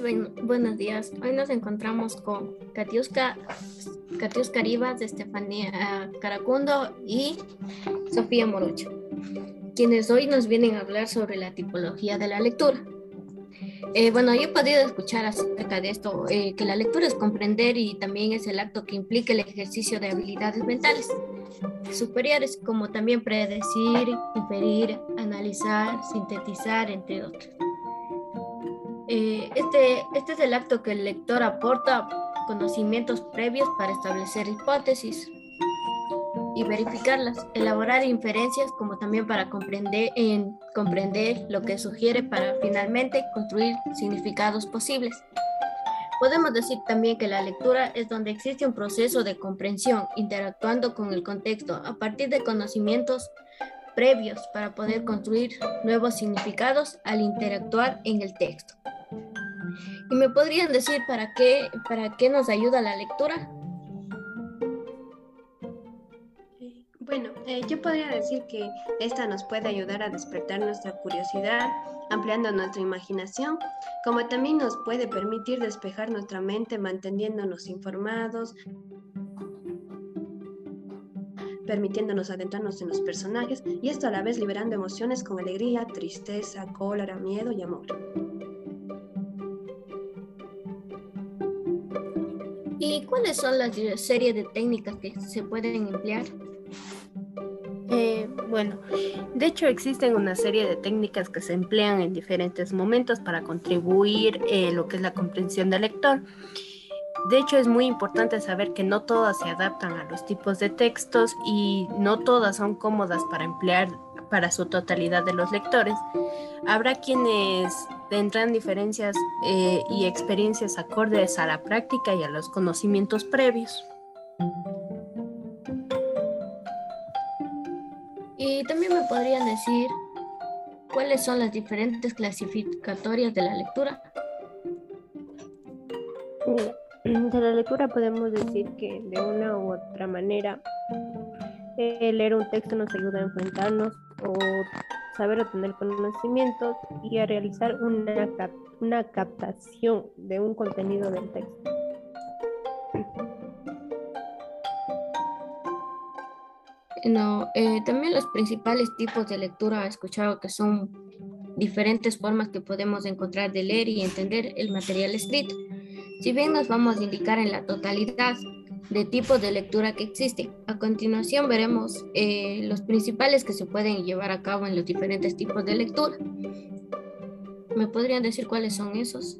Buenos días. Hoy nos encontramos con Katiuska, Katiuska Rivas, Estefanía Caracundo y Sofía Morucho, quienes hoy nos vienen a hablar sobre la tipología de la lectura. Eh, bueno, yo he podido escuchar acerca de esto, eh, que la lectura es comprender y también es el acto que implica el ejercicio de habilidades mentales superiores, como también predecir, inferir, analizar, sintetizar, entre otros. Eh, este, este es el acto que el lector aporta conocimientos previos para establecer hipótesis y verificarlas, elaborar inferencias como también para comprender, en, comprender lo que sugiere para finalmente construir significados posibles. Podemos decir también que la lectura es donde existe un proceso de comprensión, interactuando con el contexto a partir de conocimientos previos para poder construir nuevos significados al interactuar en el texto. ¿Y me podrían decir para qué, para qué nos ayuda la lectura? Bueno, eh, yo podría decir que esta nos puede ayudar a despertar nuestra curiosidad, ampliando nuestra imaginación, como también nos puede permitir despejar nuestra mente manteniéndonos informados, permitiéndonos adentrarnos en los personajes y esto a la vez liberando emociones como alegría, tristeza, cólera, miedo y amor. ¿Y cuáles son las series de técnicas que se pueden emplear? Eh, bueno, de hecho existen una serie de técnicas que se emplean en diferentes momentos para contribuir eh, lo que es la comprensión del lector. De hecho, es muy importante saber que no todas se adaptan a los tipos de textos y no todas son cómodas para emplear para su totalidad de los lectores. Habrá quienes tendrán diferencias eh, y experiencias acordes a la práctica y a los conocimientos previos. Y también me podrían decir cuáles son las diferentes clasificatorias de la lectura. De la lectura podemos decir que de una u otra manera eh, leer un texto nos ayuda a enfrentarnos o saber obtener conocimientos y a realizar una, una captación de un contenido del texto. No, eh, también los principales tipos de lectura he escuchado que son diferentes formas que podemos encontrar de leer y entender el material escrito. Si bien nos vamos a indicar en la totalidad de tipos de lectura que existen, a continuación veremos eh, los principales que se pueden llevar a cabo en los diferentes tipos de lectura. ¿Me podrían decir cuáles son esos?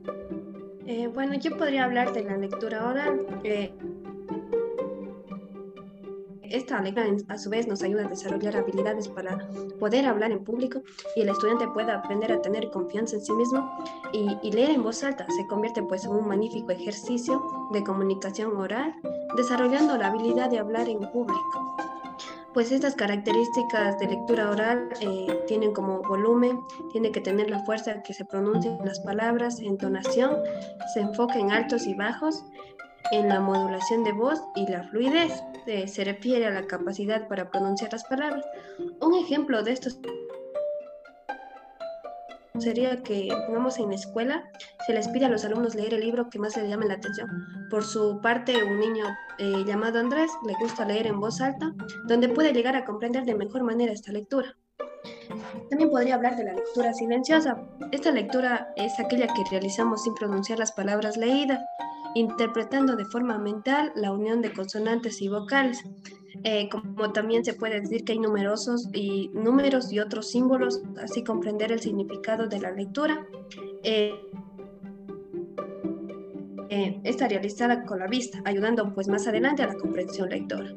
Eh, bueno, yo podría hablar de la lectura oral. Esta lectura a su vez nos ayuda a desarrollar habilidades para poder hablar en público y el estudiante pueda aprender a tener confianza en sí mismo y, leer en voz alta se convierte pues en un magnífico ejercicio de comunicación oral, desarrollando la habilidad de hablar en público. Pues estas características de lectura oral eh, tienen como volumen, tiene que tener la fuerza que se pronuncien las palabras, entonación, se enfoca en altos y bajos, en la modulación de voz y la fluidez. Se refiere a la capacidad para pronunciar las palabras. Un ejemplo de esto sería que, pongamos en la escuela, se les pide a los alumnos leer el libro que más les llame la atención. Por su parte, un niño eh, llamado Andrés le gusta leer en voz alta, donde puede llegar a comprender de mejor manera esta lectura. También podría hablar de la lectura silenciosa. Esta lectura es aquella que realizamos sin pronunciar las palabras leídas interpretando de forma mental la unión de consonantes y vocales. Eh, como también se puede decir que hay numerosos y números y otros símbolos, así comprender el significado de la lectura. Eh, eh, está realizada con la vista, ayudando pues más adelante a la comprensión lectora.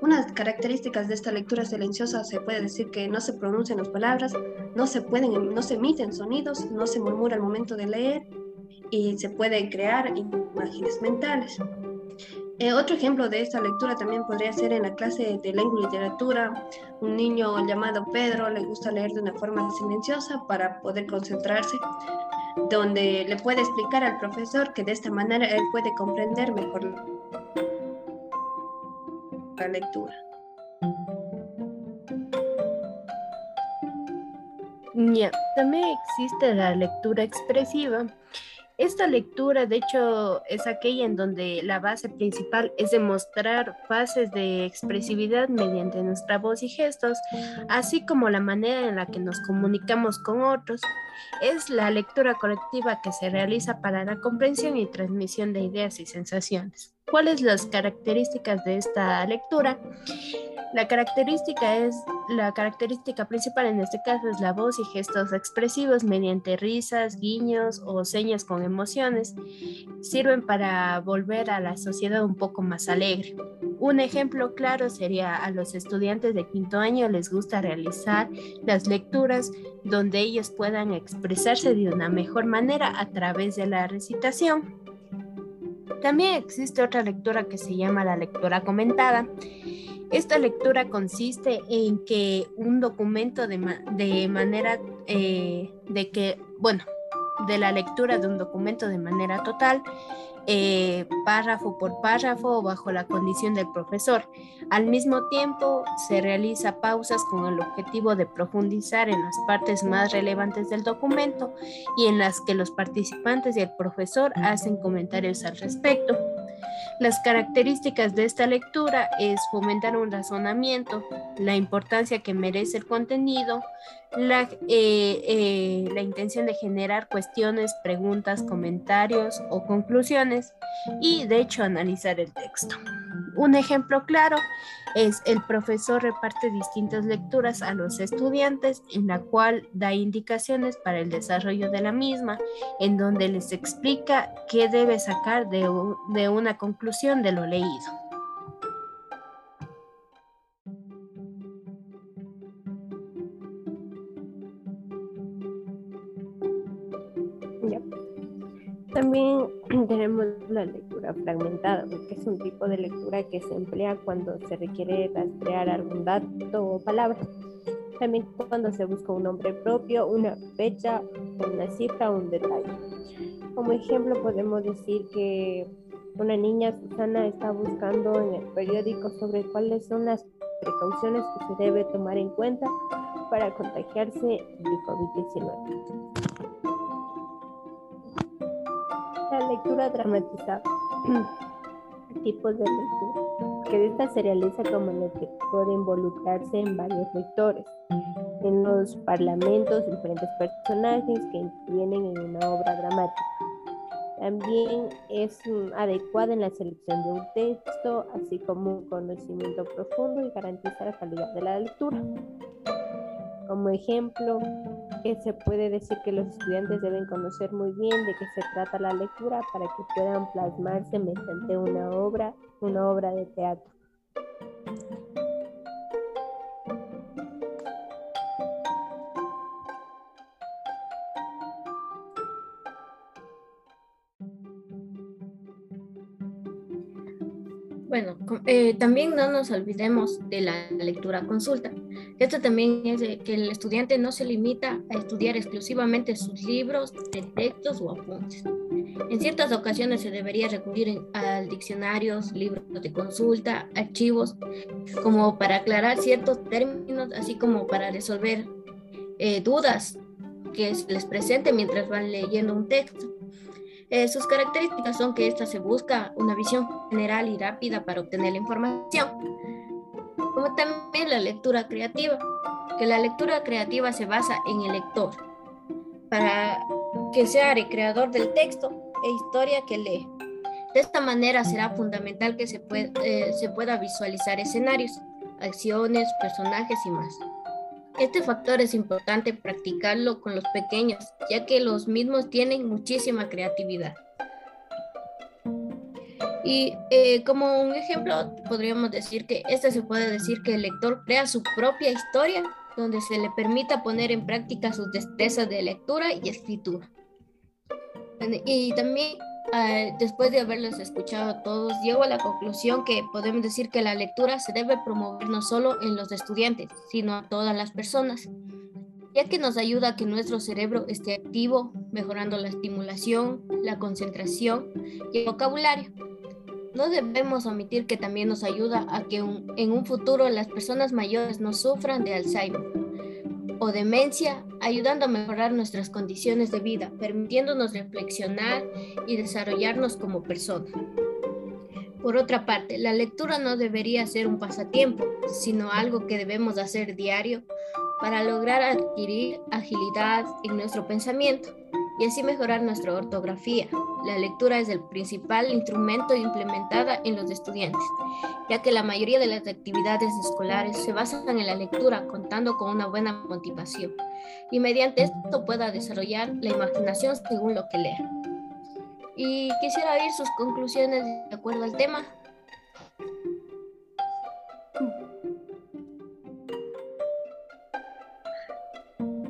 Unas características de esta lectura silenciosa se puede decir que no se pronuncian las palabras, no se pueden, no se emiten sonidos, no se murmura al momento de leer, y se pueden crear imágenes mentales. Eh, otro ejemplo de esta lectura también podría ser en la clase de lengua y literatura. Un niño llamado Pedro le gusta leer de una forma silenciosa para poder concentrarse, donde le puede explicar al profesor que de esta manera él puede comprender mejor la lectura. Ya, también existe la lectura expresiva Esta lectura, de hecho, es aquella en donde la base principal es demostrar fases de expresividad mediante nuestra voz y gestos, así como la manera en la que nos comunicamos con otros. Es la lectura colectiva que se realiza para la comprensión y transmisión de ideas y sensaciones. ¿Cuáles las características de esta lectura? La característica es la característica principal en este caso es la voz y gestos expresivos mediante risas, guiños o señas con emociones. Sirven para volver a la sociedad un poco más alegre. Un ejemplo claro sería a los estudiantes de quinto año les gusta realizar las lecturas donde ellos puedan expresarse de una mejor manera a través de la recitación. También existe otra lectura que se llama la lectura comentada. Esta lectura consiste en que un documento de, de manera eh, de que, bueno, de la lectura de un documento de manera total, eh, párrafo por párrafo bajo la condición del profesor. Al mismo tiempo, se realiza pausas con el objetivo de profundizar en las partes más relevantes del documento y en las que los participantes y el profesor hacen comentarios al respecto. Las características de esta lectura es fomentar un razonamiento, la importancia que merece el contenido, la, eh, eh, la intención de generar cuestiones, preguntas, comentarios o conclusiones y de hecho analizar el texto. Un ejemplo claro es el profesor reparte distintas lecturas a los estudiantes en la cual da indicaciones para el desarrollo de la misma, en donde les explica qué debe sacar de, de una conclusión de lo leído. También tenemos la lectura fragmentada, que es un tipo de lectura que se emplea cuando se requiere rastrear algún dato o palabra. También cuando se busca un nombre propio, una fecha, una cifra o un detalle. Como ejemplo podemos decir que una niña, Susana, está buscando en el periódico sobre cuáles son las precauciones que se debe tomar en cuenta para contagiarse de COVID-19. La lectura dramatizada. Tipos de lectura. Que esta se realiza como que puede involucrarse en varios lectores. En los parlamentos, diferentes personajes que intervienen en una obra dramática. También es mm, adecuada en la selección de un texto, así como un conocimiento profundo y garantiza la calidad de la lectura. Como ejemplo, se puede decir que los estudiantes deben conocer muy bien de qué se trata la lectura para que puedan plasmarse mediante una obra, una obra de teatro. Bueno, eh, también no nos olvidemos de la lectura consulta. Esto también es que el estudiante no se limita a estudiar exclusivamente sus libros textos o apuntes. En ciertas ocasiones se debería recurrir a diccionarios, libros de consulta, archivos, como para aclarar ciertos términos, así como para resolver eh, dudas que se les presente mientras van leyendo un texto. Eh, sus características son que esta se busca una visión general y rápida para obtener la información, como también la lectura creativa, que la lectura creativa se basa en el lector, para que sea el creador del texto e historia que lee. De esta manera será fundamental que se, eh, se pueda visualizar escenarios, acciones, personajes y más. Este factor es importante practicarlo con los pequeños, ya que los mismos tienen muchísima creatividad. Y eh, como un ejemplo, podríamos decir que este se puede decir que el lector crea su propia historia, donde se le permita poner en práctica sus destrezas de lectura y escritura. Y también eh, después de haberlos escuchado a todos, llego a la conclusión que podemos decir que la lectura se debe promover no solo en los estudiantes, sino a todas las personas, ya que nos ayuda a que nuestro cerebro esté activo, mejorando la estimulación, la concentración y el vocabulario. No debemos omitir que también nos ayuda a que en un futuro las personas mayores no sufran de Alzheimer o demencia ayudando a mejorar nuestras condiciones de vida, permitiéndonos reflexionar y desarrollarnos como personas. Por otra parte, la lectura no debería ser un pasatiempo, sino algo que debemos hacer diario para lograr adquirir agilidad en nuestro pensamiento y así mejorar nuestra ortografía. La lectura es el principal instrumento implementada en los estudiantes, ya que la mayoría de las actividades escolares se basan en la lectura contando con una buena motivación y mediante esto pueda desarrollar la imaginación según lo que lea. Y quisiera oír sus conclusiones de acuerdo al tema.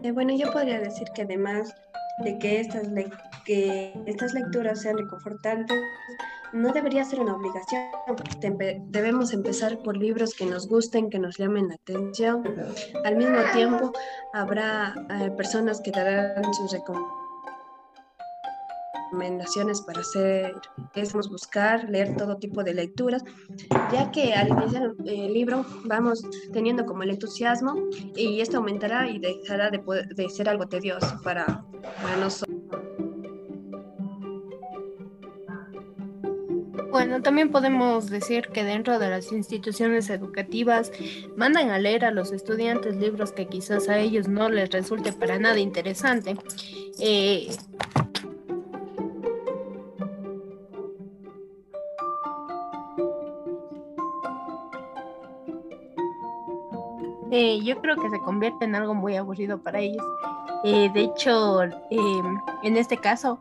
Eh, bueno, yo podría decir que además de que estas, que estas lecturas sean reconfortantes, no debería ser una obligación. Debemos empezar por libros que nos gusten, que nos llamen la atención. Al mismo tiempo, habrá eh, personas que darán sus recomendaciones recomendaciones para hacer, es buscar, leer todo tipo de lecturas, ya que al iniciar el libro vamos teniendo como el entusiasmo y esto aumentará y dejará de, de ser algo tedioso para, para nosotros. Bueno, también podemos decir que dentro de las instituciones educativas mandan a leer a los estudiantes libros que quizás a ellos no les resulte para nada interesante. Eh, Eh, yo creo que se convierte en algo muy aburrido para ellos. Eh, de hecho, em, en este caso,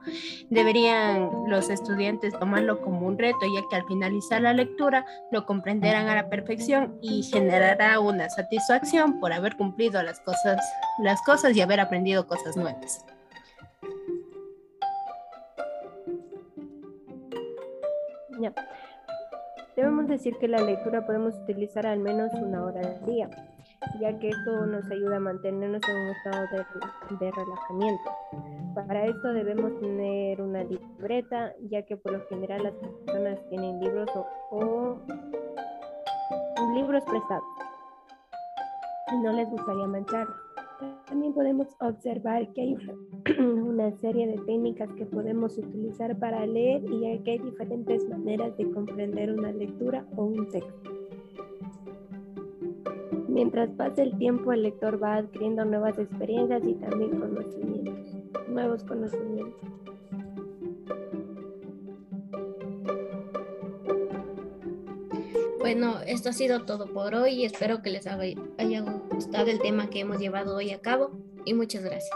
deberían los estudiantes tomarlo como un reto, ya que al finalizar la lectura lo comprenderán a la perfección y generará una satisfacción por haber cumplido las cosas, las cosas y haber aprendido cosas nuevas. Debemos decir que la lectura podemos utilizar al menos una hora al día ya que esto nos ayuda a mantenernos en un estado de, relajamiento. Para esto debemos tener una libreta, ya que por lo general las personas tienen libros o, libros prestados no les gustaría mancharlos. También podemos observar que hay una serie de técnicas que podemos utilizar para leer y que hay diferentes maneras de comprender una lectura o un texto. Mientras pasa el tiempo, el lector va adquiriendo nuevas experiencias y también conocimientos, nuevos conocimientos. Bueno, esto ha sido todo por hoy. Espero que les haya gustado el tema que hemos llevado hoy a cabo y muchas gracias.